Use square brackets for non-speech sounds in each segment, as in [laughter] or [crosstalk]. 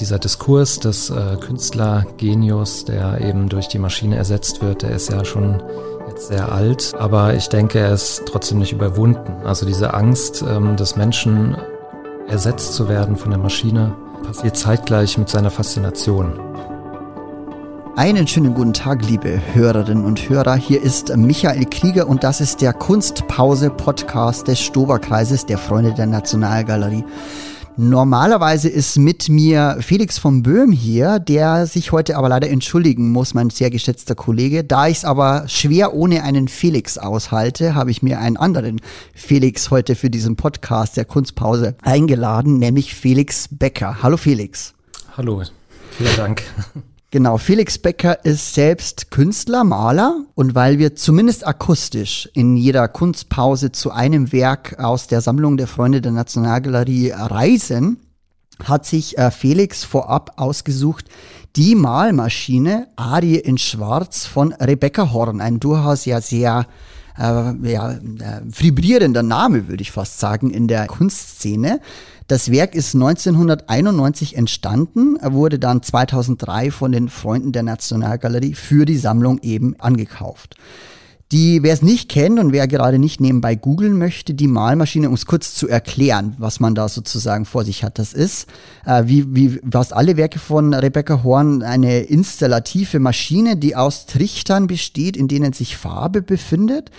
Dieser Diskurs des äh, Künstlergenius, der eben durch die Maschine ersetzt wird, der ist ja schon jetzt sehr alt, aber ich denke, er ist trotzdem nicht überwunden. Also diese Angst ähm, des Menschen, ersetzt zu werden von der Maschine, passiert zeitgleich mit seiner Faszination. Einen schönen guten Tag, liebe Hörerinnen und Hörer. Hier ist Michael Krieger und das ist der Kunstpause-Podcast des Stoberkreises der Freunde der Nationalgalerie. Normalerweise ist mit mir Felix von Böhm hier, der sich heute aber leider entschuldigen muss, mein sehr geschätzter Kollege. Da ich es aber schwer ohne einen Felix aushalte, habe ich mir einen anderen Felix heute für diesen Podcast der Kunstpause eingeladen, nämlich Felix Becker. Hallo Felix. Hallo, vielen Dank. Genau, Felix Becker ist selbst Künstler, Maler. Und weil wir zumindest akustisch in jeder Kunstpause zu einem Werk aus der Sammlung der Freunde der Nationalgalerie reisen, hat sich äh, Felix vorab ausgesucht die Malmaschine Arie in Schwarz von Rebecca Horn, ein durchaus ja sehr äh, ja, äh, vibrierender Name, würde ich fast sagen, in der Kunstszene. Das Werk ist 1991 entstanden, wurde dann 2003 von den Freunden der Nationalgalerie für die Sammlung eben angekauft. Die, wer es nicht kennt und wer gerade nicht nebenbei googeln möchte, die Malmaschine, um es kurz zu erklären, was man da sozusagen vor sich hat, das ist, äh, wie, wie fast alle Werke von Rebecca Horn, eine installative Maschine, die aus Trichtern besteht, in denen sich Farbe befindet,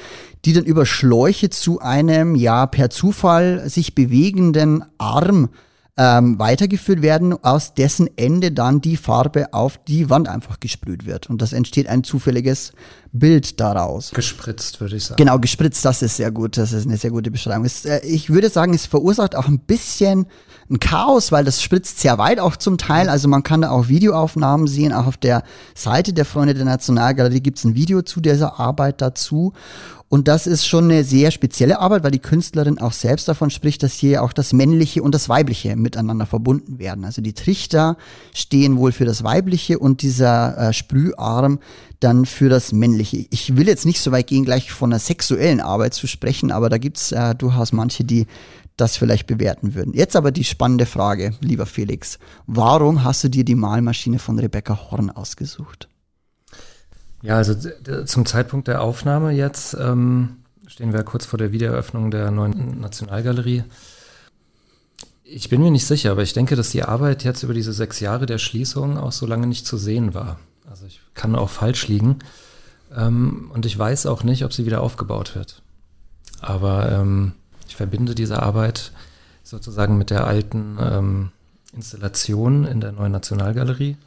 die dann über Schläuche zu einem, ja, per Zufall sich bewegenden Arm ähm, weitergeführt werden, aus dessen Ende dann die Farbe auf die Wand einfach gesprüht wird. Und das entsteht ein zufälliges Bild daraus. Gespritzt, würde ich sagen. Genau, gespritzt, das ist sehr gut. Das ist eine sehr gute Beschreibung. Es, äh, ich würde sagen, es verursacht auch ein bisschen ein Chaos, weil das spritzt sehr weit auch zum Teil. Also man kann da auch Videoaufnahmen sehen. Auch auf der Seite der Freunde der Nationalgalerie gibt es ein Video zu dieser Arbeit dazu. Und das ist schon eine sehr spezielle Arbeit, weil die Künstlerin auch selbst davon spricht, dass hier auch das Männliche und das Weibliche miteinander verbunden werden. Also die Trichter stehen wohl für das Weibliche und dieser äh, Sprüharm dann für das Männliche. Ich will jetzt nicht so weit gehen, gleich von einer sexuellen Arbeit zu sprechen, aber da gibt's äh, durchaus manche, die das vielleicht bewerten würden. Jetzt aber die spannende Frage, lieber Felix. Warum hast du dir die Malmaschine von Rebecca Horn ausgesucht? Ja, also zum Zeitpunkt der Aufnahme jetzt ähm, stehen wir kurz vor der Wiedereröffnung der neuen Nationalgalerie. Ich bin mir nicht sicher, aber ich denke, dass die Arbeit jetzt über diese sechs Jahre der Schließung auch so lange nicht zu sehen war. Also ich kann auch falsch liegen. Ähm, und ich weiß auch nicht, ob sie wieder aufgebaut wird. Aber ähm, ich verbinde diese Arbeit sozusagen mit der alten ähm, Installation in der neuen Nationalgalerie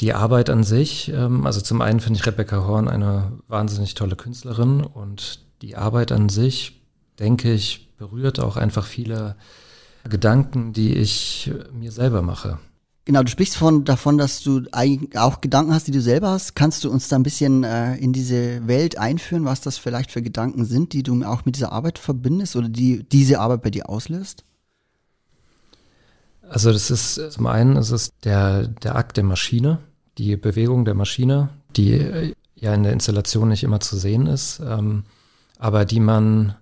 die Arbeit an sich, ähm, also zum einen finde ich Rebecca Horn eine wahnsinnig tolle Künstlerin und die Arbeit an sich, denke ich, berührt auch einfach viele Gedanken, die ich mir selber mache. Genau, du sprichst von, davon, dass du auch Gedanken hast, die du selber hast. Kannst du uns da ein bisschen äh, in diese Welt einführen, was das vielleicht für Gedanken sind, die du auch mit dieser Arbeit verbindest oder die diese Arbeit bei dir auslöst? Also das ist zum einen es ist der, der Akt der Maschine, die Bewegung der Maschine, die äh, ja in der Installation nicht immer zu sehen ist, ähm, aber die man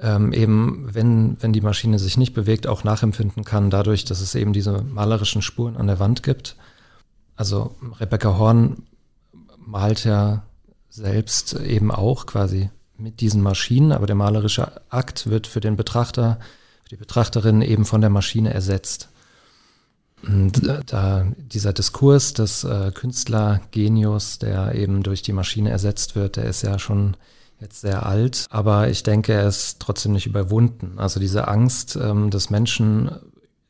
ähm, eben, wenn, wenn die Maschine sich nicht bewegt, auch nachempfinden kann, dadurch, dass es eben diese malerischen Spuren an der Wand gibt. Also Rebecca Horn malt ja selbst eben auch quasi mit diesen Maschinen, aber der malerische Akt wird für den Betrachter die Betrachterin eben von der Maschine ersetzt. Da dieser Diskurs des äh, Künstlergenius, der eben durch die Maschine ersetzt wird, der ist ja schon jetzt sehr alt, aber ich denke, er ist trotzdem nicht überwunden. Also diese Angst ähm, des Menschen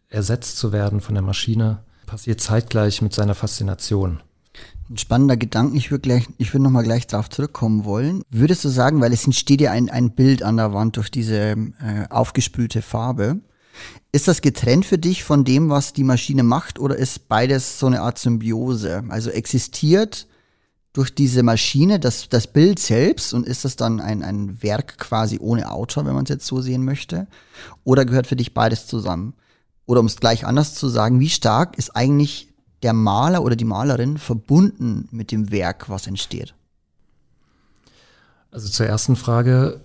ersetzt zu werden von der Maschine passiert zeitgleich mit seiner Faszination. Ein spannender Gedanke, ich würde gleich, ich würde nochmal gleich darauf zurückkommen wollen. Würdest du sagen, weil es entsteht ja ein, ein Bild an der Wand durch diese äh, aufgespülte Farbe. Ist das getrennt für dich von dem, was die Maschine macht, oder ist beides so eine Art Symbiose? Also existiert durch diese Maschine das, das Bild selbst und ist das dann ein, ein Werk quasi ohne Autor, wenn man es jetzt so sehen möchte? Oder gehört für dich beides zusammen? Oder um es gleich anders zu sagen, wie stark ist eigentlich der Maler oder die Malerin verbunden mit dem Werk, was entsteht? Also zur ersten Frage.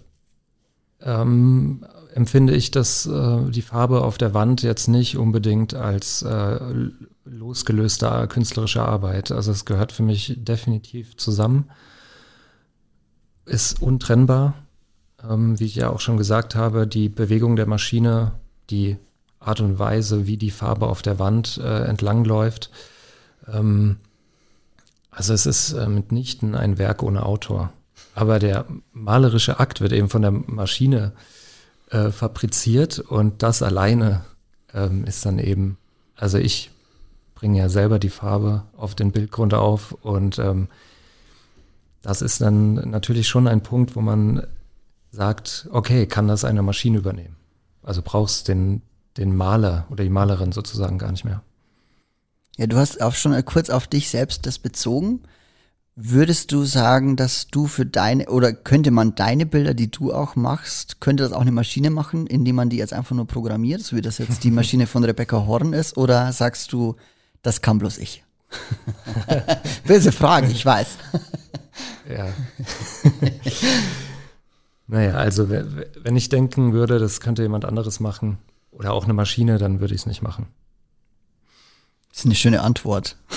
Ähm, empfinde ich das, äh, die Farbe auf der Wand jetzt nicht unbedingt als äh, losgelöste künstlerische Arbeit. Also es gehört für mich definitiv zusammen, ist untrennbar. Ähm, wie ich ja auch schon gesagt habe, die Bewegung der Maschine, die Art und Weise, wie die Farbe auf der Wand äh, entlangläuft. Ähm, also es ist äh, mitnichten ein Werk ohne Autor. Aber der malerische Akt wird eben von der Maschine äh, fabriziert und das alleine ähm, ist dann eben, also ich bringe ja selber die Farbe auf den Bildgrund auf und ähm, das ist dann natürlich schon ein Punkt, wo man sagt, okay, kann das eine Maschine übernehmen? Also brauchst den, den Maler oder die Malerin sozusagen gar nicht mehr. Ja, du hast auch schon kurz auf dich selbst das bezogen. Würdest du sagen, dass du für deine, oder könnte man deine Bilder, die du auch machst, könnte das auch eine Maschine machen, indem man die jetzt einfach nur programmiert, so wie das jetzt die Maschine von Rebecca Horn ist? Oder sagst du, das kann bloß ich? [laughs] Böse Frage, ich weiß. ja. [laughs] naja, also wenn ich denken würde, das könnte jemand anderes machen oder auch eine Maschine, dann würde ich es nicht machen. Das ist eine schöne Antwort. [laughs]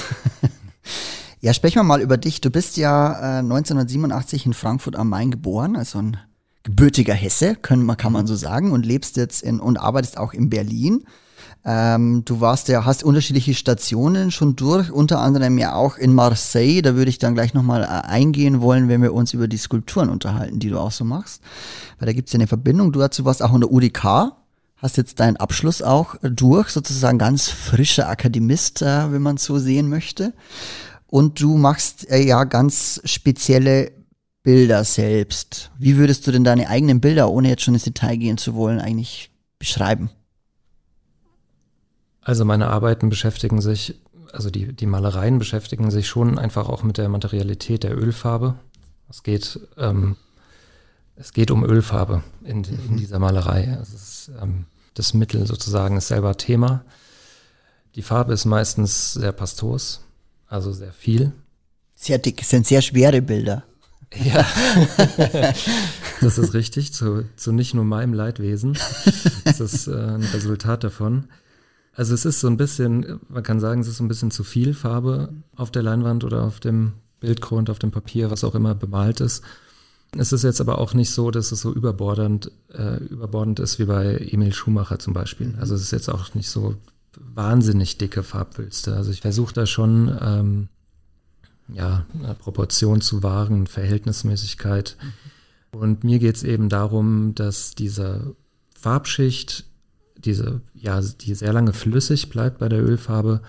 Ja, sprechen wir mal über dich. Du bist ja äh, 1987 in Frankfurt am Main geboren, also ein gebürtiger Hesse, können, kann man so sagen, und lebst jetzt in und arbeitest auch in Berlin. Ähm, du warst ja, hast unterschiedliche Stationen schon durch, unter anderem ja auch in Marseille. Da würde ich dann gleich nochmal äh, eingehen wollen, wenn wir uns über die Skulpturen unterhalten, die du auch so machst. Weil da gibt es ja eine Verbindung. Du dazu warst auch in der UDK, hast jetzt deinen Abschluss auch durch, sozusagen ganz frischer Akademist, äh, wenn man so sehen möchte und du machst äh, ja ganz spezielle Bilder selbst. Wie würdest du denn deine eigenen Bilder, ohne jetzt schon ins Detail gehen zu wollen, eigentlich beschreiben? Also meine Arbeiten beschäftigen sich, also die, die Malereien beschäftigen sich schon einfach auch mit der Materialität der Ölfarbe. Es geht, ähm, es geht um Ölfarbe in, in mhm. dieser Malerei. Es ist, ähm, das Mittel sozusagen ist selber Thema. Die Farbe ist meistens sehr pastos also sehr viel. Sehr dick, es sind sehr schwere Bilder. Ja, [laughs] das ist richtig, zu, zu nicht nur meinem Leidwesen. Das ist äh, ein Resultat davon. Also es ist so ein bisschen, man kann sagen, es ist so ein bisschen zu viel Farbe auf der Leinwand oder auf dem Bildgrund, auf dem Papier, was auch immer bemalt ist. Es ist jetzt aber auch nicht so, dass es so überbordend, äh, überbordend ist wie bei Emil Schumacher zum Beispiel. Also es ist jetzt auch nicht so wahnsinnig dicke Farbwülste. Also ich versuche da schon ähm, ja, eine Proportion zu wahren, Verhältnismäßigkeit. Mhm. Und mir geht es eben darum, dass diese Farbschicht, diese, ja, die sehr lange flüssig bleibt bei der Ölfarbe,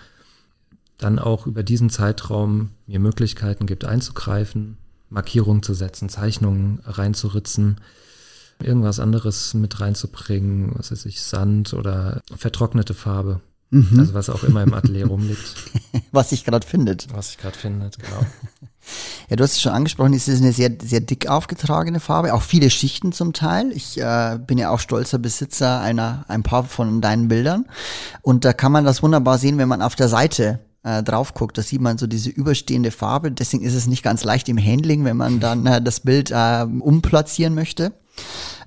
dann auch über diesen Zeitraum mir Möglichkeiten gibt einzugreifen, Markierungen zu setzen, Zeichnungen reinzuritzen, irgendwas anderes mit reinzubringen, was weiß ich, Sand oder vertrocknete Farbe. Mhm. Also was auch immer im Atelier rumliegt. [laughs] was sich gerade findet. Was sich gerade findet, genau. [laughs] ja, du hast es schon angesprochen, es ist eine sehr, sehr dick aufgetragene Farbe, auch viele Schichten zum Teil. Ich äh, bin ja auch stolzer Besitzer einer, ein paar von deinen Bildern. Und da kann man das wunderbar sehen, wenn man auf der Seite äh, drauf guckt, da sieht man so diese überstehende Farbe. Deswegen ist es nicht ganz leicht im Handling, wenn man dann äh, das Bild äh, umplatzieren möchte.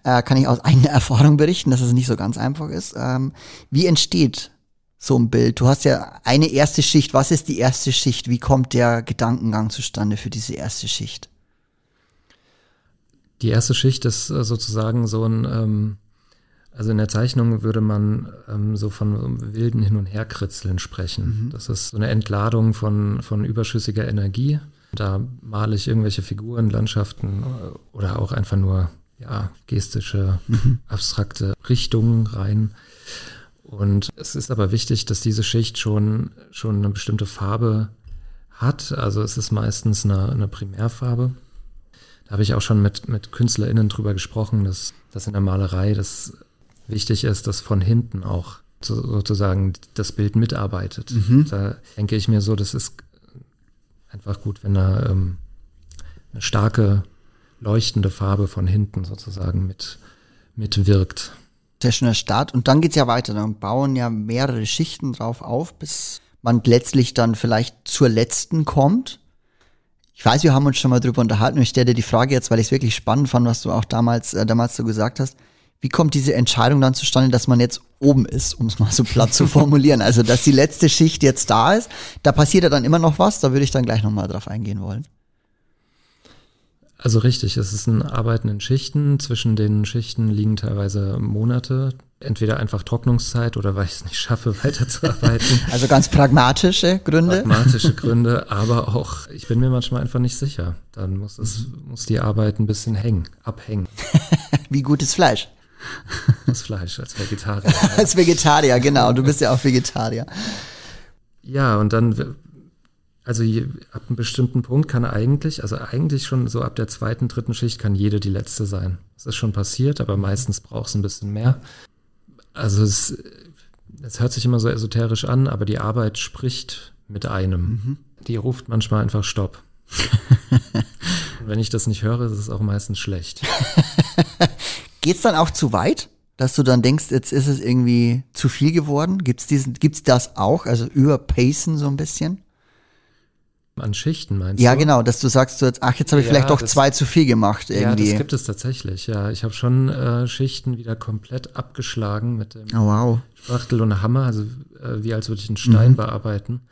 Äh, kann ich aus eigener [laughs] Erfahrung berichten, dass es nicht so ganz einfach ist. Ähm, wie entsteht so ein Bild? Du hast ja eine erste Schicht. Was ist die erste Schicht? Wie kommt der Gedankengang zustande für diese erste Schicht? Die erste Schicht ist äh, sozusagen so ein, ähm, also in der Zeichnung würde man ähm, so von wilden Hin- und Herkritzeln sprechen. Mhm. Das ist so eine Entladung von, von überschüssiger Energie. Da male ich irgendwelche Figuren, Landschaften äh, oder auch einfach nur ja, gestische, mhm. abstrakte Richtungen rein. Und es ist aber wichtig, dass diese Schicht schon, schon eine bestimmte Farbe hat. Also es ist meistens eine, eine Primärfarbe. Da habe ich auch schon mit, mit KünstlerInnen drüber gesprochen, dass, dass in der Malerei das wichtig ist, dass von hinten auch sozusagen das Bild mitarbeitet. Mhm. Da denke ich mir so, das ist einfach gut, wenn da ähm, eine starke, leuchtende Farbe von hinten sozusagen mit, mitwirkt sehr schöner Start. Und dann geht's ja weiter. Dann bauen ja mehrere Schichten drauf auf, bis man letztlich dann vielleicht zur letzten kommt. Ich weiß, wir haben uns schon mal drüber unterhalten und ich stelle dir die Frage jetzt, weil ich es wirklich spannend fand, was du auch damals, äh, damals so gesagt hast. Wie kommt diese Entscheidung dann zustande, dass man jetzt oben ist, um es mal so platt zu formulieren? Also, dass die letzte Schicht jetzt da ist, da passiert ja dann immer noch was, da würde ich dann gleich nochmal drauf eingehen wollen. Also richtig, es ist ein Arbeiten in Schichten. Zwischen den Schichten liegen teilweise Monate. Entweder einfach Trocknungszeit oder weil ich es nicht schaffe, [laughs] weiterzuarbeiten. [laughs] Also ganz pragmatische Gründe. Pragmatische Gründe, [laughs] aber auch, ich bin mir manchmal einfach nicht sicher. Dann muss es, muss die Arbeit ein bisschen hängen, abhängen. Wie gutes Fleisch. [laughs] Das Fleisch als Vegetarier. [laughs] als Vegetarier, genau. Du bist ja auch Vegetarier. Ja, und dann also je, ab einem bestimmten Punkt kann eigentlich, also eigentlich schon so ab der zweiten, dritten Schicht kann jede die letzte sein. Das ist schon passiert, aber meistens braucht es ein bisschen mehr. Also es, es hört sich immer so esoterisch an, aber die Arbeit spricht mit einem. Mhm. Die ruft manchmal einfach Stopp. Und [laughs] wenn ich das nicht höre, ist es auch meistens schlecht. Geht's dann auch zu weit? Dass du dann denkst, jetzt ist es irgendwie zu viel geworden? Gibt's diesen, gibt's das auch? Also überpacen so ein bisschen? An Schichten meinst ja, du? Ja, genau, dass du sagst, du jetzt, ach, jetzt habe ich ja, vielleicht doch das, zwei zu viel gemacht irgendwie. Ja, das gibt es tatsächlich, ja. Ich habe schon äh, Schichten wieder komplett abgeschlagen mit dem oh, wow. Spachtel und Hammer, also äh, wie als würde ich einen Stein mhm. bearbeiten.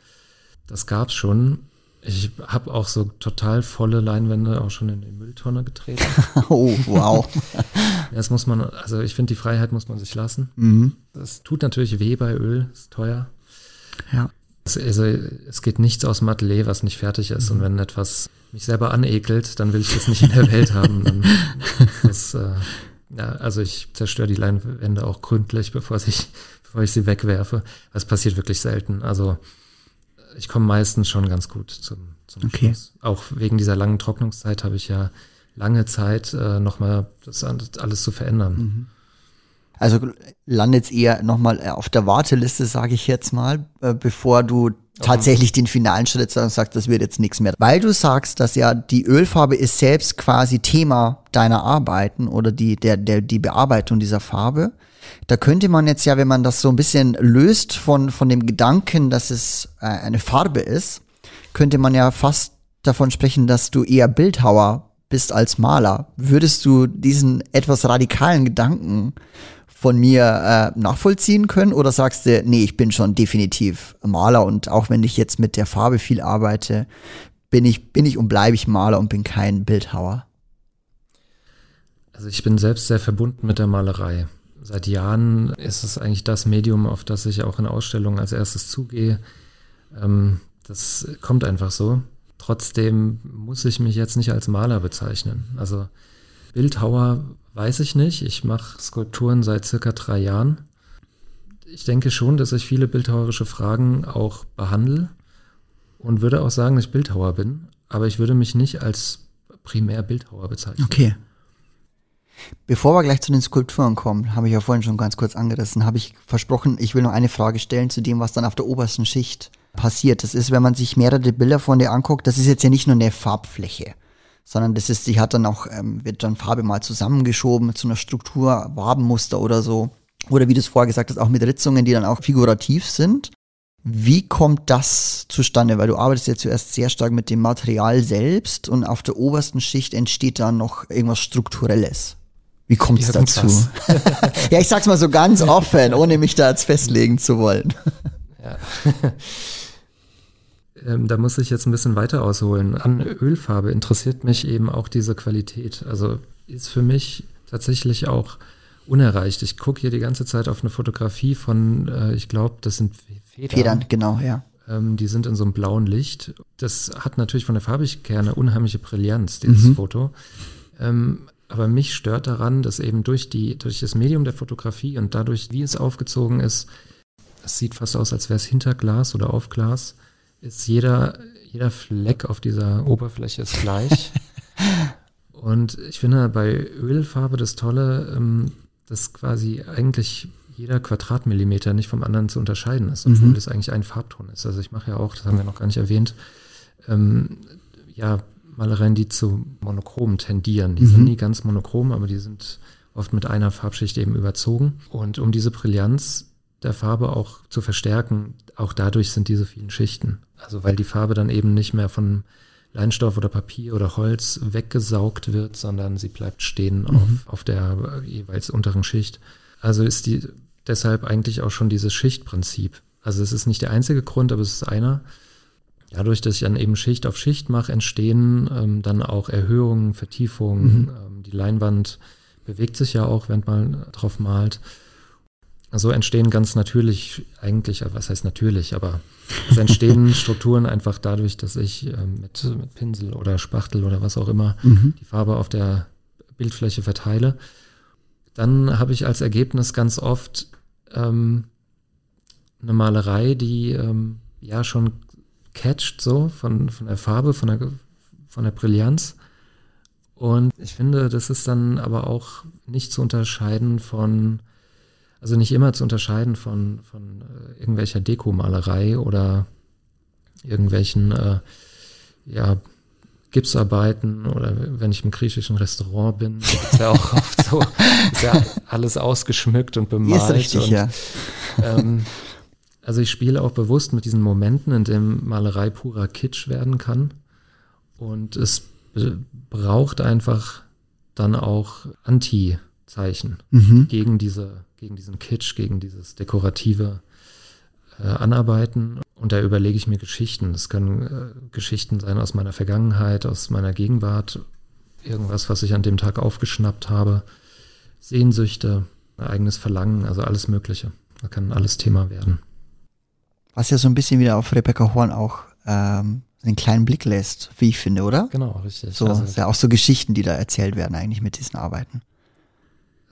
Das gab's schon. Ich habe auch so total volle Leinwände auch schon in die Mülltonne getreten. [laughs] oh, wow. [laughs] das muss man, also ich finde, die Freiheit muss man sich lassen. Mhm. Das tut natürlich weh bei Öl, ist teuer. Ja. Also es geht nichts aus dem Atelier, was nicht fertig ist. Mhm. Und wenn etwas mich selber anekelt, dann will ich das nicht in der Welt haben. Dann [laughs] das, äh, ja, also ich zerstöre die Leinwände auch gründlich, bevor ich, bevor ich sie wegwerfe. Das passiert wirklich selten. Also ich komme meistens schon ganz gut zum, zum okay. Schluss. Auch wegen dieser langen Trocknungszeit habe ich ja lange Zeit, äh, nochmal das alles zu verändern. Mhm. Also landet eher nochmal äh, auf der Warteliste, sage ich jetzt mal, äh, bevor du tatsächlich den finalen Schritt sagst, das wird jetzt nichts mehr. Weil du sagst, dass ja die Ölfarbe ist selbst quasi Thema deiner Arbeiten oder die, der, der, die Bearbeitung dieser Farbe. Da könnte man jetzt ja, wenn man das so ein bisschen löst von, von dem Gedanken, dass es äh, eine Farbe ist, könnte man ja fast davon sprechen, dass du eher Bildhauer bist als Maler. Würdest du diesen etwas radikalen Gedanken von mir äh, nachvollziehen können? Oder sagst du, nee, ich bin schon definitiv Maler und auch wenn ich jetzt mit der Farbe viel arbeite, bin ich, bin ich und bleibe ich Maler und bin kein Bildhauer? Also ich bin selbst sehr verbunden mit der Malerei. Seit Jahren ist es eigentlich das Medium, auf das ich auch in Ausstellungen als erstes zugehe. Ähm, das kommt einfach so. Trotzdem muss ich mich jetzt nicht als Maler bezeichnen. Also Bildhauer Weiß ich nicht. Ich mache Skulpturen seit circa drei Jahren. Ich denke schon, dass ich viele bildhauerische Fragen auch behandle und würde auch sagen, dass ich Bildhauer bin, aber ich würde mich nicht als primär Bildhauer bezeichnen. Okay. Bevor wir gleich zu den Skulpturen kommen, habe ich ja vorhin schon ganz kurz angerissen, habe ich versprochen, ich will noch eine Frage stellen zu dem, was dann auf der obersten Schicht passiert. Das ist, wenn man sich mehrere Bilder von dir anguckt, das ist jetzt ja nicht nur eine Farbfläche sondern das ist, die hat dann auch, ähm, wird dann Farbe mal zusammengeschoben so einer Struktur, Wabenmuster oder so. Oder wie du es vorher gesagt hast, auch mit Ritzungen, die dann auch figurativ sind. Wie kommt das zustande? Weil du arbeitest ja zuerst sehr stark mit dem Material selbst und auf der obersten Schicht entsteht dann noch irgendwas Strukturelles. Wie kommt es dazu? [laughs] ja, ich sag's mal so ganz offen, ohne mich da jetzt festlegen zu wollen. Ja. Ähm, da muss ich jetzt ein bisschen weiter ausholen. An Ölfarbe interessiert mich eben auch diese Qualität. Also ist für mich tatsächlich auch unerreicht. Ich gucke hier die ganze Zeit auf eine Fotografie von, äh, ich glaube, das sind Federn. Federn, genau, ja. Ähm, die sind in so einem blauen Licht. Das hat natürlich von der Farbigkeit eine unheimliche Brillanz, dieses mhm. Foto. Ähm, aber mich stört daran, dass eben durch, die, durch das Medium der Fotografie und dadurch, wie es aufgezogen ist, es sieht fast aus, als wäre es hinter Glas oder auf Glas, ist jeder, jeder Fleck auf dieser Oberfläche ist gleich. [laughs] Und ich finde bei Ölfarbe das Tolle, ähm, dass quasi eigentlich jeder Quadratmillimeter nicht vom anderen zu unterscheiden ist, obwohl mhm. das eigentlich ein Farbton ist. Also ich mache ja auch, das haben wir noch gar nicht erwähnt, ähm, ja, Malereien, die zu monochrom tendieren. Die mhm. sind nie ganz monochrom, aber die sind oft mit einer Farbschicht eben überzogen. Und um diese Brillanz der Farbe auch zu verstärken, auch dadurch sind diese vielen Schichten. Also weil die Farbe dann eben nicht mehr von Leinstoff oder Papier oder Holz weggesaugt wird, sondern sie bleibt stehen mhm. auf, auf der jeweils unteren Schicht. Also ist die deshalb eigentlich auch schon dieses Schichtprinzip. Also es ist nicht der einzige Grund, aber es ist einer. Dadurch, dass ich dann eben Schicht auf Schicht mache, entstehen ähm, dann auch Erhöhungen, Vertiefungen. Mhm. Ähm, die Leinwand bewegt sich ja auch, wenn man drauf malt. So entstehen ganz natürlich eigentlich, äh, was heißt natürlich, aber es entstehen [laughs] Strukturen einfach dadurch, dass ich äh, mit, mit, Pinsel oder Spachtel oder was auch immer mhm. die Farbe auf der Bildfläche verteile. Dann habe ich als Ergebnis ganz oft ähm, eine Malerei, die ähm, ja schon catcht so von, von der Farbe, von der, von der Brillanz. Und ich finde, das ist dann aber auch nicht zu unterscheiden von also nicht immer zu unterscheiden von, von äh, irgendwelcher Dekomalerei oder irgendwelchen äh, ja, Gipsarbeiten oder wenn ich im griechischen Restaurant bin, ist ja auch [laughs] oft so, ist ja alles ausgeschmückt und bemalt. Ist richtig, und, ja. Ähm, also ich spiele auch bewusst mit diesen Momenten, in dem Malerei purer Kitsch werden kann. Und es braucht einfach dann auch Anti-Zeichen mhm. gegen diese gegen diesen Kitsch, gegen dieses dekorative äh, Anarbeiten. Und da überlege ich mir Geschichten. Das können äh, Geschichten sein aus meiner Vergangenheit, aus meiner Gegenwart, irgendwas, was ich an dem Tag aufgeschnappt habe, Sehnsüchte, eigenes Verlangen, also alles Mögliche. Da kann alles Thema werden. Was ja so ein bisschen wieder auf Rebecca Horn auch ähm, einen kleinen Blick lässt, wie ich finde, oder? Genau, richtig. So, also, ja auch so Geschichten, die da erzählt werden eigentlich mit diesen Arbeiten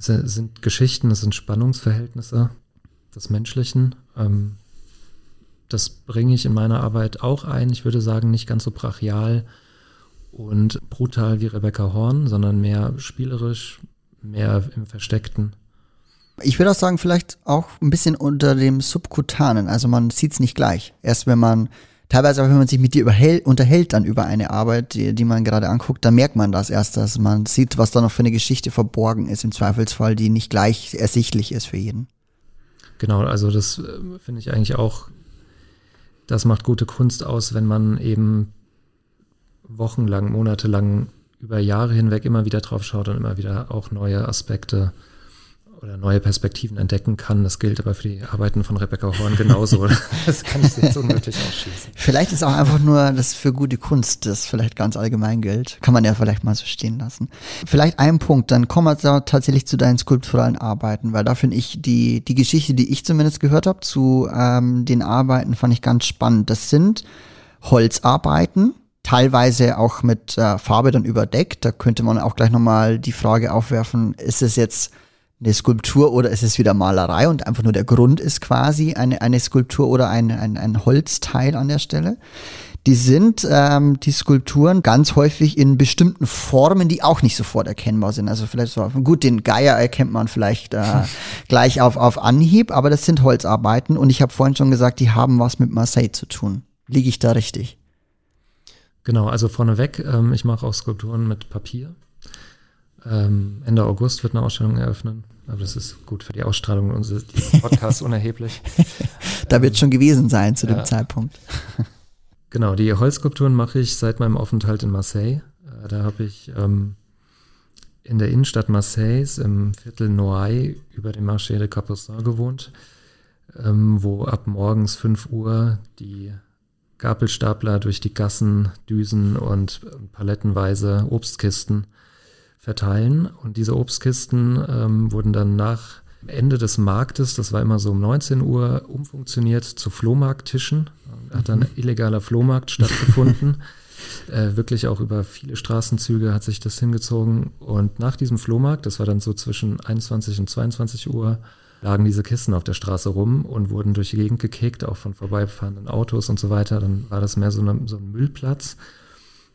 sind Geschichten, es sind Spannungsverhältnisse des Menschlichen. Ähm, das bringe ich in meiner Arbeit auch ein. Ich würde sagen, nicht ganz so brachial und brutal wie Rebecca Horn, sondern mehr spielerisch, mehr im Versteckten. Ich würde auch sagen, vielleicht auch ein bisschen unter dem Subkutanen. Also man sieht es nicht gleich. Erst wenn man teilweise auch wenn man sich mit dir unterhält dann über eine Arbeit, die, die man gerade anguckt, dann merkt man das erst, dass man sieht, was da noch für eine Geschichte verborgen ist, im Zweifelsfall, die nicht gleich ersichtlich ist für jeden. Genau, also das äh, finde ich eigentlich auch, das macht gute Kunst aus, wenn man eben wochenlang, monatelang über Jahre hinweg immer wieder drauf schaut und immer wieder auch neue Aspekte oder neue Perspektiven entdecken kann. Das gilt aber für die Arbeiten von Rebecca Horn genauso. [laughs] das kann ich jetzt unmöglich ausschließen. Vielleicht ist auch einfach nur das für gute Kunst, das vielleicht ganz allgemein gilt. Kann man ja vielleicht mal so stehen lassen. Vielleicht ein Punkt, dann kommen wir da tatsächlich zu deinen skulpturalen Arbeiten, weil da finde ich die, die Geschichte, die ich zumindest gehört habe zu ähm, den Arbeiten, fand ich ganz spannend. Das sind Holzarbeiten, teilweise auch mit äh, Farbe dann überdeckt. Da könnte man auch gleich nochmal die Frage aufwerfen, ist es jetzt eine Skulptur oder ist es wieder Malerei und einfach nur der Grund ist quasi eine, eine Skulptur oder ein, ein, ein Holzteil an der Stelle. Die sind ähm, die Skulpturen ganz häufig in bestimmten Formen, die auch nicht sofort erkennbar sind. Also vielleicht so, gut, den Geier erkennt man vielleicht äh, [laughs] gleich auf, auf Anhieb, aber das sind Holzarbeiten und ich habe vorhin schon gesagt, die haben was mit Marseille zu tun. Liege ich da richtig? Genau, also vorneweg, ähm, ich mache auch Skulpturen mit Papier. Ähm, Ende August wird eine Ausstellung eröffnen. Aber das ist gut für die Ausstrahlung unseres [laughs] Podcasts unerheblich. da wird schon gewesen sein zu ja. dem Zeitpunkt. [laughs] Genau, die Holzskulpturen mache ich seit meinem Aufenthalt in Marseille. Äh, da habe ich ähm, in der Innenstadt Marseilles im Viertel Noailles über dem Marché de Capucin gewohnt, ähm, wo ab morgens 5 Uhr die Gabelstapler durch die Gassen düsen und palettenweise Obstkisten verteilen. Und diese Obstkisten ähm, wurden dann nach Ende des Marktes, das war immer so um 19 Uhr, umfunktioniert zu Flohmarkttischen. Da hat dann mhm. illegaler Flohmarkt stattgefunden. [laughs] äh, wirklich auch über viele Straßenzüge hat sich das hingezogen. Und nach diesem Flohmarkt, das war dann so zwischen 21 und 22 Uhr, lagen diese Kisten auf der Straße rum und wurden durch die Gegend gekickt, auch von vorbeifahrenden Autos und so weiter. Dann war das mehr so, eine, so ein Müllplatz.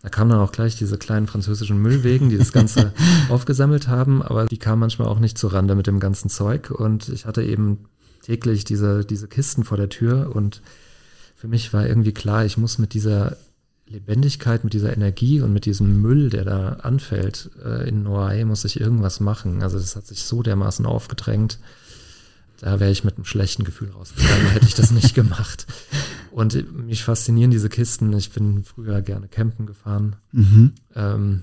Da kamen dann auch gleich diese kleinen französischen Müllwegen, die das Ganze [laughs] aufgesammelt haben, aber die kamen manchmal auch nicht zur Rande mit dem ganzen Zeug. Und ich hatte eben täglich diese, diese Kisten vor der Tür und für mich war irgendwie klar, ich muss mit dieser Lebendigkeit, mit dieser Energie und mit diesem Müll, der da anfällt äh, in Noailles, muss ich irgendwas machen. Also das hat sich so dermaßen aufgedrängt. Da wäre ich mit einem schlechten Gefühl rausgegangen, hätte ich das nicht [laughs] gemacht. Und mich faszinieren diese Kisten. Ich bin früher gerne campen gefahren. Mhm. Ähm,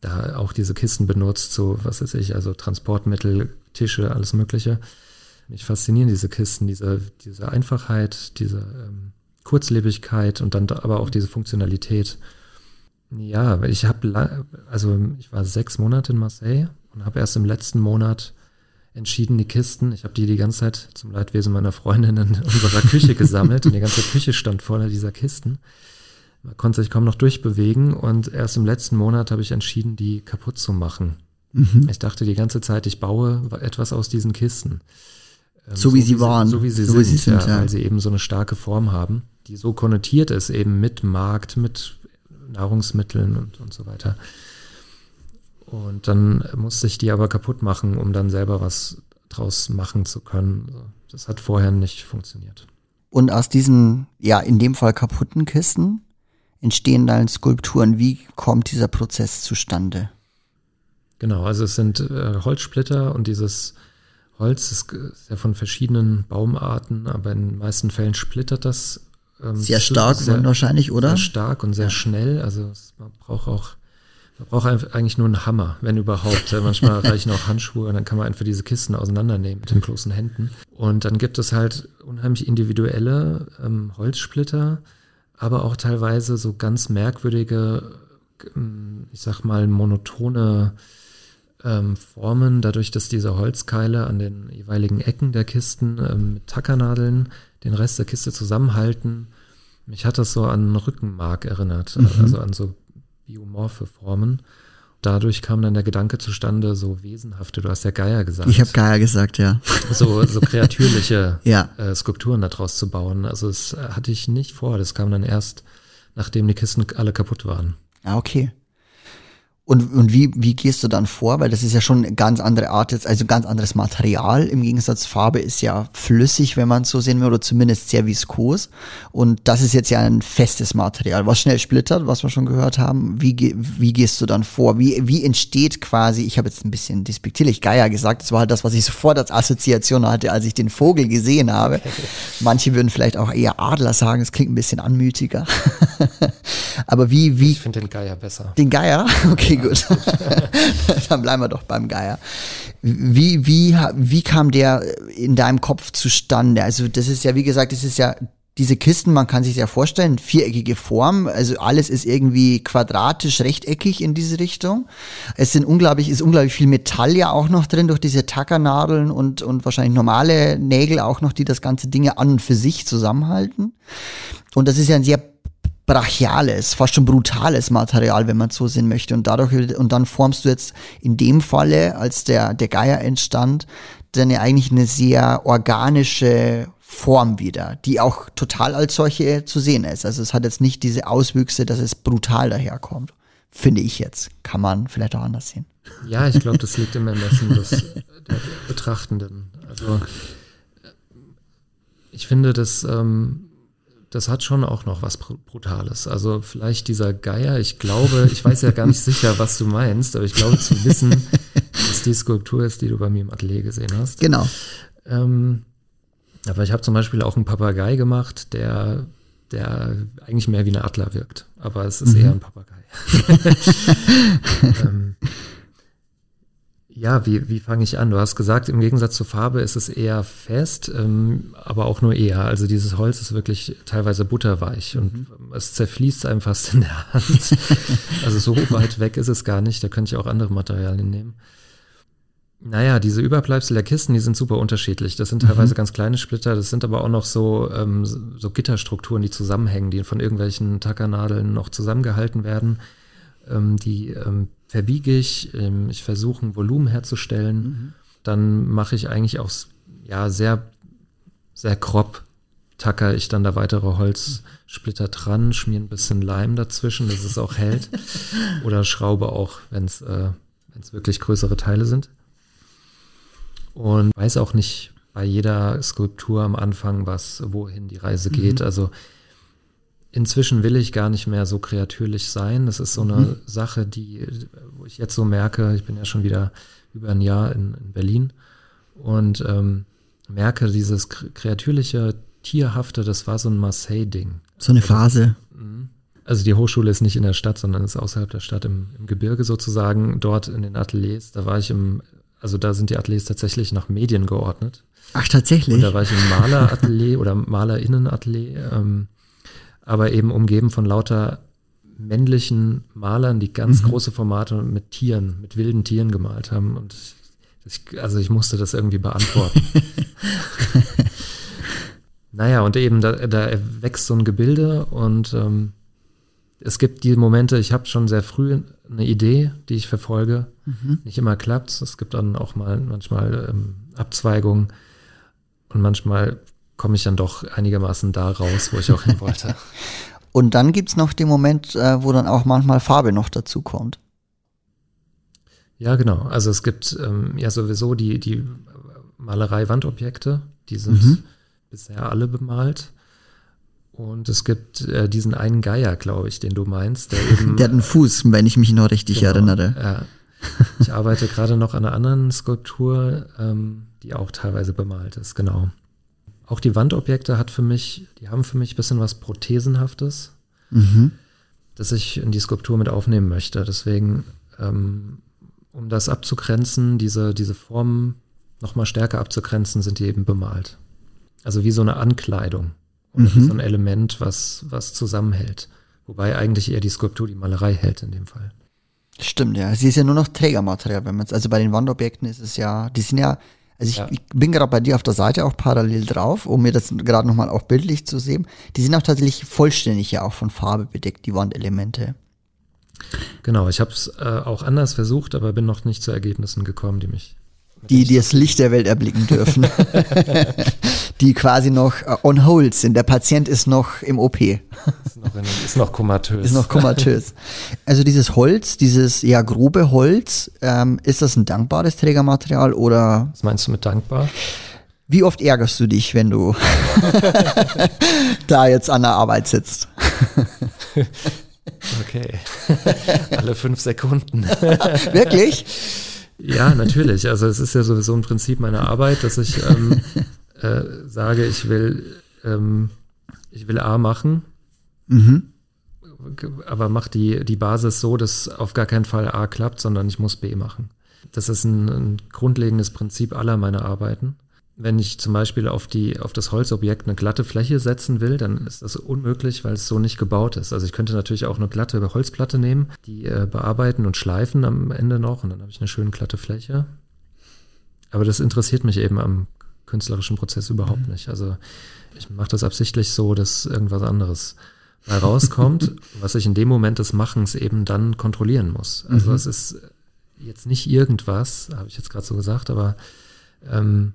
da auch diese Kisten benutzt, so was weiß ich, also Transportmittel, Tische, alles Mögliche. Mich faszinieren diese Kisten, diese, diese Einfachheit, diese ähm, Kurzlebigkeit und dann aber auch diese Funktionalität. Ja, ich habe, also ich war sechs Monate in Marseille und habe erst im letzten Monat entschieden, die Kisten, ich habe die die ganze Zeit zum Leidwesen meiner Freundin in [laughs] unserer Küche gesammelt und die ganze Küche stand voller dieser Kisten. Man konnte sich kaum noch durchbewegen und erst im letzten Monat habe ich entschieden, die kaputt zu machen. Mhm. Ich dachte die ganze Zeit, ich baue etwas aus diesen Kisten. Ähm, so, wie sie waren. So wie sie so sind, wie sie sind ja, ja. weil sie eben so eine starke Form haben, die so konnotiert ist, eben mit Markt, mit Nahrungsmitteln und, und so weiter. Und dann musste ich die aber kaputt machen, um dann selber was draus machen zu können. Das hat vorher nicht funktioniert. Und aus diesen, ja, in dem Fall kaputten Kisten entstehen dann Skulpturen. Wie kommt dieser Prozess zustande? Genau, also es sind äh, Holzsplitter und dieses Holz ist ja von verschiedenen Baumarten, aber in den meisten Fällen splittert das. Ähm, sehr stark sehr, wahrscheinlich, oder? Sehr stark und sehr ja. schnell. Also man braucht auch man braucht eigentlich nur einen Hammer, wenn überhaupt. Manchmal [laughs] reichen auch Handschuhe und dann kann man einfach diese Kisten auseinandernehmen mit den bloßen Händen. Und dann gibt es halt unheimlich individuelle ähm, Holzsplitter, aber auch teilweise so ganz merkwürdige, ähm, ich sag mal, monotone ähm, Formen, dadurch, dass diese Holzkeile an den jeweiligen Ecken der Kisten ähm, mit Tackernadeln den Rest der Kiste zusammenhalten. Mich hat das so an Rückenmark erinnert, mhm. also an so biomorphe Formen. Dadurch kam dann der Gedanke zustande, so wesenhafte, du hast ja Geier gesagt. Ich habe Geier gesagt, ja. So, so kreatürliche [laughs] ja. äh, Skulpturen daraus zu bauen. Also das äh, hatte ich nicht vor. Das kam dann erst, nachdem die Kisten alle kaputt waren. Ah, okay. Und, und wie, wie gehst du dann vor? Weil das ist ja schon eine ganz andere Art, jetzt, also ganz anderes Material. Im Gegensatz, Farbe ist ja flüssig, wenn man es so sehen will, oder zumindest sehr viskos. Und das ist jetzt ja ein festes Material, was schnell splittert, was wir schon gehört haben. Wie, wie gehst du dann vor? Wie, wie entsteht quasi, ich habe jetzt ein bisschen despektierlich Geier gesagt, das war halt das, was ich sofort als Assoziation hatte, als ich den Vogel gesehen habe. [laughs] Manche würden vielleicht auch eher Adler sagen, es klingt ein bisschen anmütiger. [laughs] Aber wie, wie. Ich finde den Geier besser. Den Geier? [laughs] Okay, gut. [laughs] Dann bleiben wir doch beim Geier. Wie, wie, wie kam der in deinem Kopf zustande? Also, das ist ja, wie gesagt, das ist ja diese Kisten, man kann sich ja vorstellen, viereckige Form, also alles ist irgendwie quadratisch, rechteckig in diese Richtung. Es sind unglaublich, ist unglaublich viel Metall ja auch noch drin durch diese Tackernadeln und, und wahrscheinlich normale Nägel auch noch, die das ganze Ding an und für sich zusammenhalten. Und das ist ja ein sehr brachiales, fast schon brutales Material, wenn man so sehen möchte. Und dadurch, und dann formst du jetzt in dem Falle, als der, der Geier entstand, dann ja eigentlich eine sehr organische Form wieder, die auch total als solche zu sehen ist. Also es hat jetzt nicht diese Auswüchse, dass es brutal daherkommt. Finde ich jetzt. Kann man vielleicht auch anders sehen. Ja, ich glaube, das liegt im Ermessen des Betrachtenden. Also ich finde, dass ähm, das hat schon auch noch was Brutales. Also vielleicht dieser Geier, ich glaube, ich weiß ja gar nicht [laughs] sicher, was du meinst, aber ich glaube zu wissen, dass die Skulptur ist, die du bei mir im Atelier gesehen hast. Genau. Ähm, aber ich habe zum Beispiel auch einen Papagei gemacht, der, der eigentlich mehr wie ein Adler wirkt. Aber es ist mhm. eher ein Papagei. [laughs] ähm, ja, wie, wie fange ich an? Du hast gesagt, im Gegensatz zur Farbe ist es eher fest, ähm, aber auch nur eher. Also dieses Holz ist wirklich teilweise butterweich und mhm. es zerfließt einem fast in der Hand. [laughs] also so weit weg ist es gar nicht. Da könnte ich auch andere Materialien nehmen. Naja, diese Überbleibsel der Kisten, die sind super unterschiedlich. Das sind teilweise mhm. ganz kleine Splitter, das sind aber auch noch so, ähm, so Gitterstrukturen, die zusammenhängen, die von irgendwelchen Tackernadeln noch zusammengehalten werden. Ähm, die ähm, verbiege ich, ähm, ich versuche ein Volumen herzustellen, mhm. dann mache ich eigentlich auch ja, sehr, sehr grob, tacker ich dann da weitere Holzsplitter dran, schmier ein bisschen Leim dazwischen, dass es auch hält. [laughs] Oder schraube auch, wenn es äh, wirklich größere Teile sind. Und weiß auch nicht bei jeder Skulptur am Anfang, was, wohin die Reise geht. Mhm. Also inzwischen will ich gar nicht mehr so kreatürlich sein. Das ist so eine mhm. Sache, die, wo ich jetzt so merke, ich bin ja schon wieder über ein Jahr in, in Berlin und ähm, merke, dieses kreatürliche, Tierhafte, das war so ein Marseille-Ding. So eine Phase. Also die Hochschule ist nicht in der Stadt, sondern ist außerhalb der Stadt im, im Gebirge sozusagen. Dort in den Ateliers, da war ich im, also da sind die Ateliers tatsächlich nach Medien geordnet. Ach, tatsächlich? Und da war ich im Maleratelier oder Malerinnenatelier, ähm, aber eben umgeben von lauter männlichen Malern, die ganz mhm. große Formate mit Tieren, mit wilden Tieren gemalt haben. Und ich, also ich musste das irgendwie beantworten. [laughs] naja, und eben da, da wächst so ein Gebilde und ähm, es gibt die Momente, ich habe schon sehr früh eine Idee, die ich verfolge. Mhm. Nicht immer klappt es. gibt dann auch mal manchmal ähm, Abzweigungen und manchmal komme ich dann doch einigermaßen da raus, wo ich auch hin wollte. [laughs] und dann gibt es noch den Moment, äh, wo dann auch manchmal Farbe noch dazu kommt. Ja, genau. Also es gibt ähm, ja sowieso die, die Malerei-Wandobjekte, die sind mhm. bisher alle bemalt. Und es gibt äh, diesen einen Geier, glaube ich, den du meinst, der eben. [laughs] der hat einen Fuß, wenn ich mich noch richtig genau, erinnere. Ja. Ich arbeite gerade noch an einer anderen Skulptur, ähm, die auch teilweise bemalt ist, genau. Auch die Wandobjekte hat für mich, die haben für mich ein bisschen was Prothesenhaftes, mhm. das ich in die Skulptur mit aufnehmen möchte. Deswegen, ähm, um das abzugrenzen, diese, diese Formen nochmal stärker abzugrenzen, sind die eben bemalt. Also wie so eine Ankleidung. Oder mhm. so ein Element, was, was zusammenhält. Wobei eigentlich eher die Skulptur die Malerei hält in dem Fall. Stimmt, ja. Sie ist ja nur noch Trägermaterial, wenn man es, also bei den Wandobjekten ist es ja, die sind ja, also ich, ja. ich bin gerade bei dir auf der Seite auch parallel drauf, um mir das gerade nochmal auch bildlich zu sehen. Die sind auch tatsächlich vollständig ja auch von Farbe bedeckt, die Wandelemente. Genau, ich habe es äh, auch anders versucht, aber bin noch nicht zu Ergebnissen gekommen, die mich die, die das Licht der Welt erblicken dürfen. [laughs] die quasi noch äh, on hold sind. Der Patient ist noch im OP. Ist noch, in, ist noch komatös. Ist noch komatös. Also dieses Holz, dieses ja grobe Holz, ähm, ist das ein dankbares Trägermaterial oder? Was meinst du mit dankbar? Wie oft ärgerst du dich, wenn du [laughs] da jetzt an der Arbeit sitzt? okay. Alle fünf Sekunden. Wirklich? Ja, natürlich. Also es ist ja sowieso ein Prinzip meiner Arbeit, dass ich ähm, [laughs] äh, sage, ich will, ähm, ich will A machen, mhm. aber mach die, die Basis so, dass auf gar keinen Fall A klappt, sondern ich muss B machen. Das ist ein, ein grundlegendes Prinzip aller meiner Arbeiten. Wenn ich zum Beispiel auf, die, auf das Holzobjekt eine glatte Fläche setzen will, dann ist das unmöglich, weil es so nicht gebaut ist. Also ich könnte natürlich auch eine glatte Holzplatte nehmen, die äh, bearbeiten und schleifen am Ende noch und dann habe ich eine schöne glatte Fläche. Aber das interessiert mich eben am künstlerischen Prozess überhaupt mhm. nicht. Also ich mache das absichtlich so, dass irgendwas anderes mal rauskommt, [laughs] was ich in dem Moment des Machens eben dann kontrollieren muss. Also mhm. es ist jetzt nicht irgendwas, habe ich jetzt gerade so gesagt, aber ähm,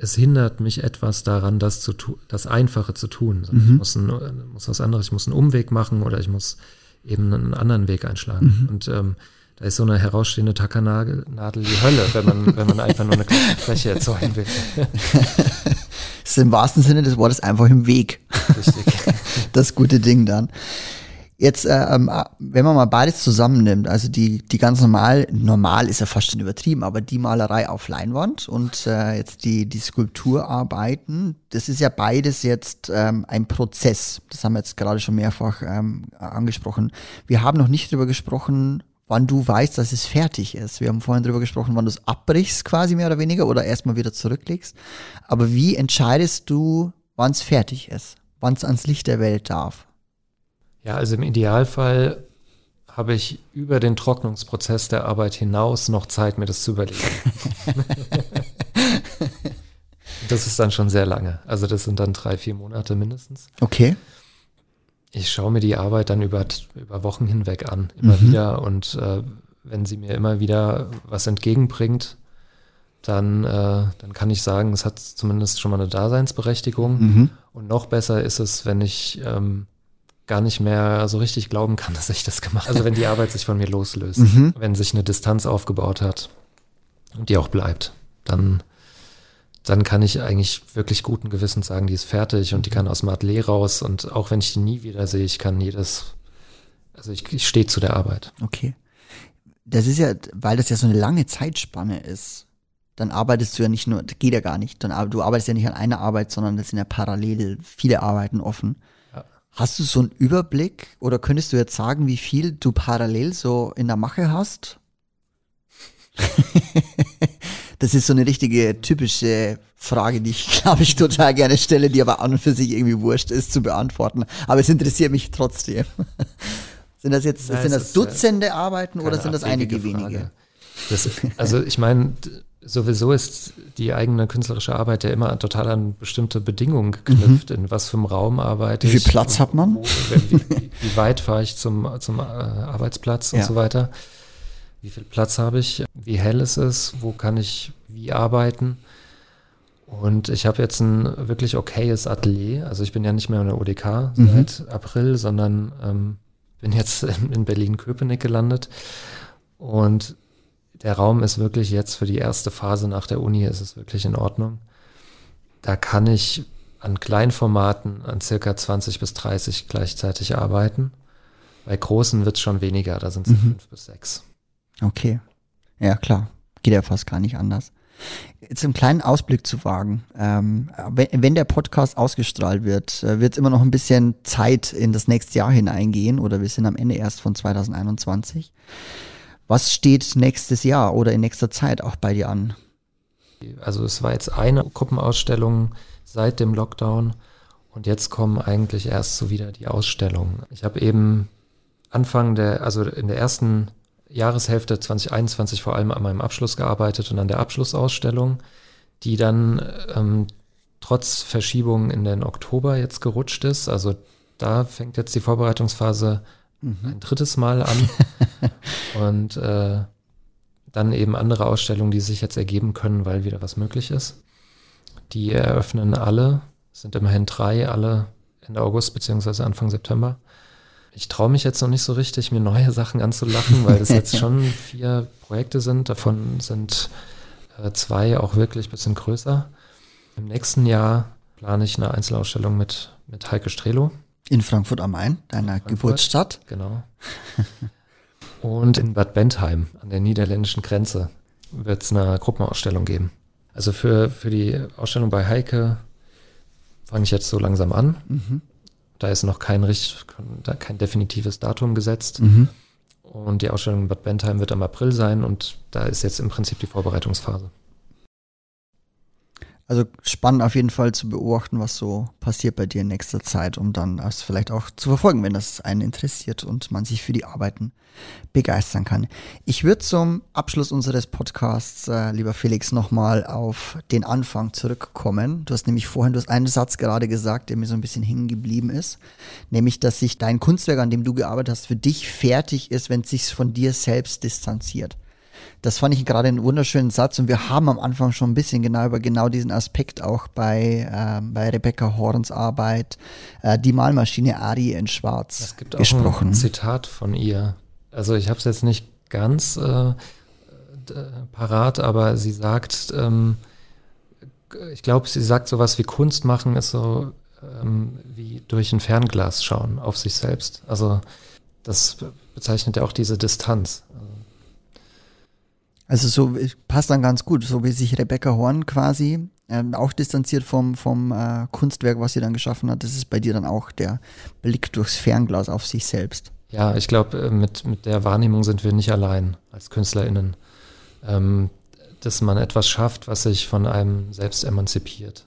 es hindert mich etwas daran, das zu tun, das Einfache zu tun. Mhm. Ich muss, ein, muss was anderes, ich muss einen Umweg machen oder ich muss eben einen anderen Weg einschlagen. Mhm. Und ähm, da ist so eine herausstehende Tackernadel die Hölle, wenn man, wenn man einfach nur eine kleine Fläche erzeugen will. [laughs] ist im wahrsten Sinne des Wortes einfach im Weg. Richtig. Das gute Ding dann. Jetzt, äh, ähm, äh, wenn man mal beides zusammennimmt, also die, die ganz normal, normal ist ja fast schon übertrieben, aber die Malerei auf Leinwand und äh, jetzt die, die Skulpturarbeiten, das ist ja beides jetzt ähm, ein Prozess. Das haben wir jetzt gerade schon mehrfach ähm, angesprochen. Wir haben noch nicht darüber gesprochen, wann du weißt, dass es fertig ist. Wir haben vorhin darüber gesprochen, wann du es abbrichst, quasi mehr oder weniger, oder erstmal wieder zurücklegst. Aber wie entscheidest du, wann es fertig ist, wann es ans Licht der Welt darf? Ja, also im Idealfall habe ich über den Trocknungsprozess der Arbeit hinaus noch Zeit, mir das zu überlegen. [laughs] das ist dann schon sehr lange. Also das sind dann drei, vier Monate mindestens. Okay. Ich schaue mir die Arbeit dann über, über Wochen hinweg an, immer mhm. wieder. Und äh, wenn sie mir immer wieder was entgegenbringt, dann, äh, dann kann ich sagen, es hat zumindest schon mal eine Daseinsberechtigung. Mhm. Und noch besser ist es, wenn ich ähm, gar nicht mehr so richtig glauben kann, [laughs] dass ich das gemacht habe. Also wenn die Arbeit sich von mir loslöst, mhm. wenn sich eine Distanz aufgebaut hat und die auch bleibt, dann, dann kann ich eigentlich wirklich guten Gewissens sagen, die ist fertig und die kann aus dem Atelier raus und auch wenn ich die nie wieder sehe, ich kann jedes, also ich, ich stehe zu der Arbeit. Okay. Das ist ja, weil das ja so eine lange Zeitspanne ist, dann arbeitest du ja nicht nur, geht ja gar nicht, dann, du arbeitest ja nicht an einer Arbeit, sondern es sind ja parallel viele Arbeiten offen. Hast du so einen Überblick oder könntest du jetzt sagen, wie viel du parallel so in der Mache hast? [laughs] das ist so eine richtige typische Frage, die ich, [laughs] glaube ich, total gerne stelle, die aber an und für sich irgendwie wurscht ist zu beantworten. Aber es interessiert mich trotzdem. [laughs] sind das jetzt Nein, sind das Dutzende Arbeiten oder sind das einige Frage. wenige? Das, also ich meine, sowieso ist die eigene künstlerische Arbeit ja immer total an bestimmte Bedingungen geknüpft. Mhm. In was für einem Raum arbeite ich? Wie viel Platz hat man? Wo, wie, wie, weit fahre ich zum, zum äh, Arbeitsplatz ja. und so weiter? Wie viel Platz habe ich? Wie hell ist es? Wo kann ich wie arbeiten? Und ich habe jetzt ein wirklich okayes Atelier. Also ich bin ja nicht mehr in der ODK mhm. seit April, sondern ähm, bin jetzt [laughs] in Berlin-Köpenick gelandet. Und der Raum ist wirklich jetzt für die erste Phase nach der Uni ist es wirklich in Ordnung. Da kann ich an Kleinformaten an circa 20 bis 30 gleichzeitig arbeiten. Bei großen wird es schon weniger, da sind es mhm. fünf bis sechs. Okay. Ja, klar. Geht ja fast gar nicht anders. Jetzt einen kleinen Ausblick zu wagen. Ähm, wenn, wenn, der Podcast ausgestrahlt wird, äh, wird es immer noch ein bisschen Zeit in das nächste Jahr hineingehen oder wir sind am Ende erst von 2021. Was steht nächstes Jahr oder in nächster Zeit auch bei dir an? Also es war jetzt eine Gruppenausstellung seit dem Lockdown und jetzt kommen eigentlich erst so wieder die Ausstellungen. Ich habe eben Anfang der, also in der ersten Jahreshälfte 2021 vor allem an meinem Abschluss gearbeitet und an der Abschlussausstellung, die dann ähm, trotz Verschiebung in den Oktober jetzt gerutscht ist. Also da fängt jetzt die Vorbereitungsphase mhm. ein drittes Mal an. [laughs] und äh, dann eben andere Ausstellungen, die sich jetzt ergeben können, weil wieder was möglich ist. Die eröffnen alle, sind immerhin drei, alle Ende August beziehungsweise Anfang September. Ich traue mich jetzt noch nicht so richtig, mir neue [laughs] Sachen anzulachen, weil es jetzt schon vier Projekte sind. Davon sind äh, zwei auch wirklich ein bisschen größer. Im nächsten Jahr plane ich eine Einzelausstellung mit, mit Heike Strelo. In Frankfurt am Main, deiner Frankfurt, Geburtsstadt. Genau. [laughs] Und in Bad Bentheim an der niederländischen Grenze wird es eine Gruppenausstellung geben. Also für, für die Ausstellung bei Heike fange ich jetzt so langsam an. Mhm. Da ist noch kein, richtig, kein definitives Datum gesetzt. Mhm. Und die Ausstellung in Bad Bentheim wird am April sein und da ist jetzt im Prinzip die Vorbereitungsphase. Also spannend auf jeden Fall zu beobachten, was so passiert bei dir in nächster Zeit, um dann das vielleicht auch zu verfolgen, wenn das einen interessiert und man sich für die Arbeiten begeistern kann. Ich würde zum Abschluss unseres Podcasts, äh, lieber Felix, nochmal auf den Anfang zurückkommen. Du hast nämlich vorhin, du hast einen Satz gerade gesagt, der mir so ein bisschen hängen geblieben ist, nämlich, dass sich dein Kunstwerk, an dem du gearbeitet hast, für dich fertig ist, wenn es sich von dir selbst distanziert. Das fand ich gerade einen wunderschönen Satz und wir haben am Anfang schon ein bisschen genau über genau diesen Aspekt auch bei, äh, bei Rebecca Horns Arbeit, äh, die Malmaschine Ari in Schwarz es gibt gesprochen. Auch ein Zitat von ihr. Also ich habe es jetzt nicht ganz äh, parat, aber sie sagt, ähm, ich glaube, sie sagt sowas wie Kunst machen ist so ähm, wie durch ein Fernglas schauen auf sich selbst. Also das bezeichnet ja auch diese Distanz. Also so passt dann ganz gut, so wie sich Rebecca Horn quasi ähm, auch distanziert vom, vom äh, Kunstwerk, was sie dann geschaffen hat. Das ist bei dir dann auch der Blick durchs Fernglas auf sich selbst. Ja, ich glaube, äh, mit, mit der Wahrnehmung sind wir nicht allein als KünstlerInnen. Ähm, dass man etwas schafft, was sich von einem selbst emanzipiert.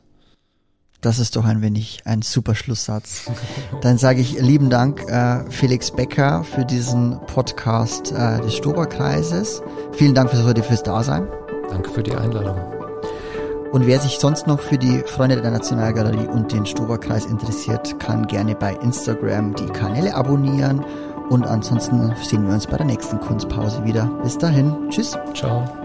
Das ist doch ein wenig ein super Schlusssatz. Dann sage ich lieben Dank, äh, Felix Becker, für diesen Podcast äh, des Stoberkreises. Vielen Dank fürs heute fürs Dasein. Danke für die Einladung. Und wer sich sonst noch für die Freunde der Nationalgalerie und den Stoberkreis interessiert, kann gerne bei Instagram die Kanäle abonnieren. Und ansonsten sehen wir uns bei der nächsten Kunstpause wieder. Bis dahin. Tschüss. Ciao.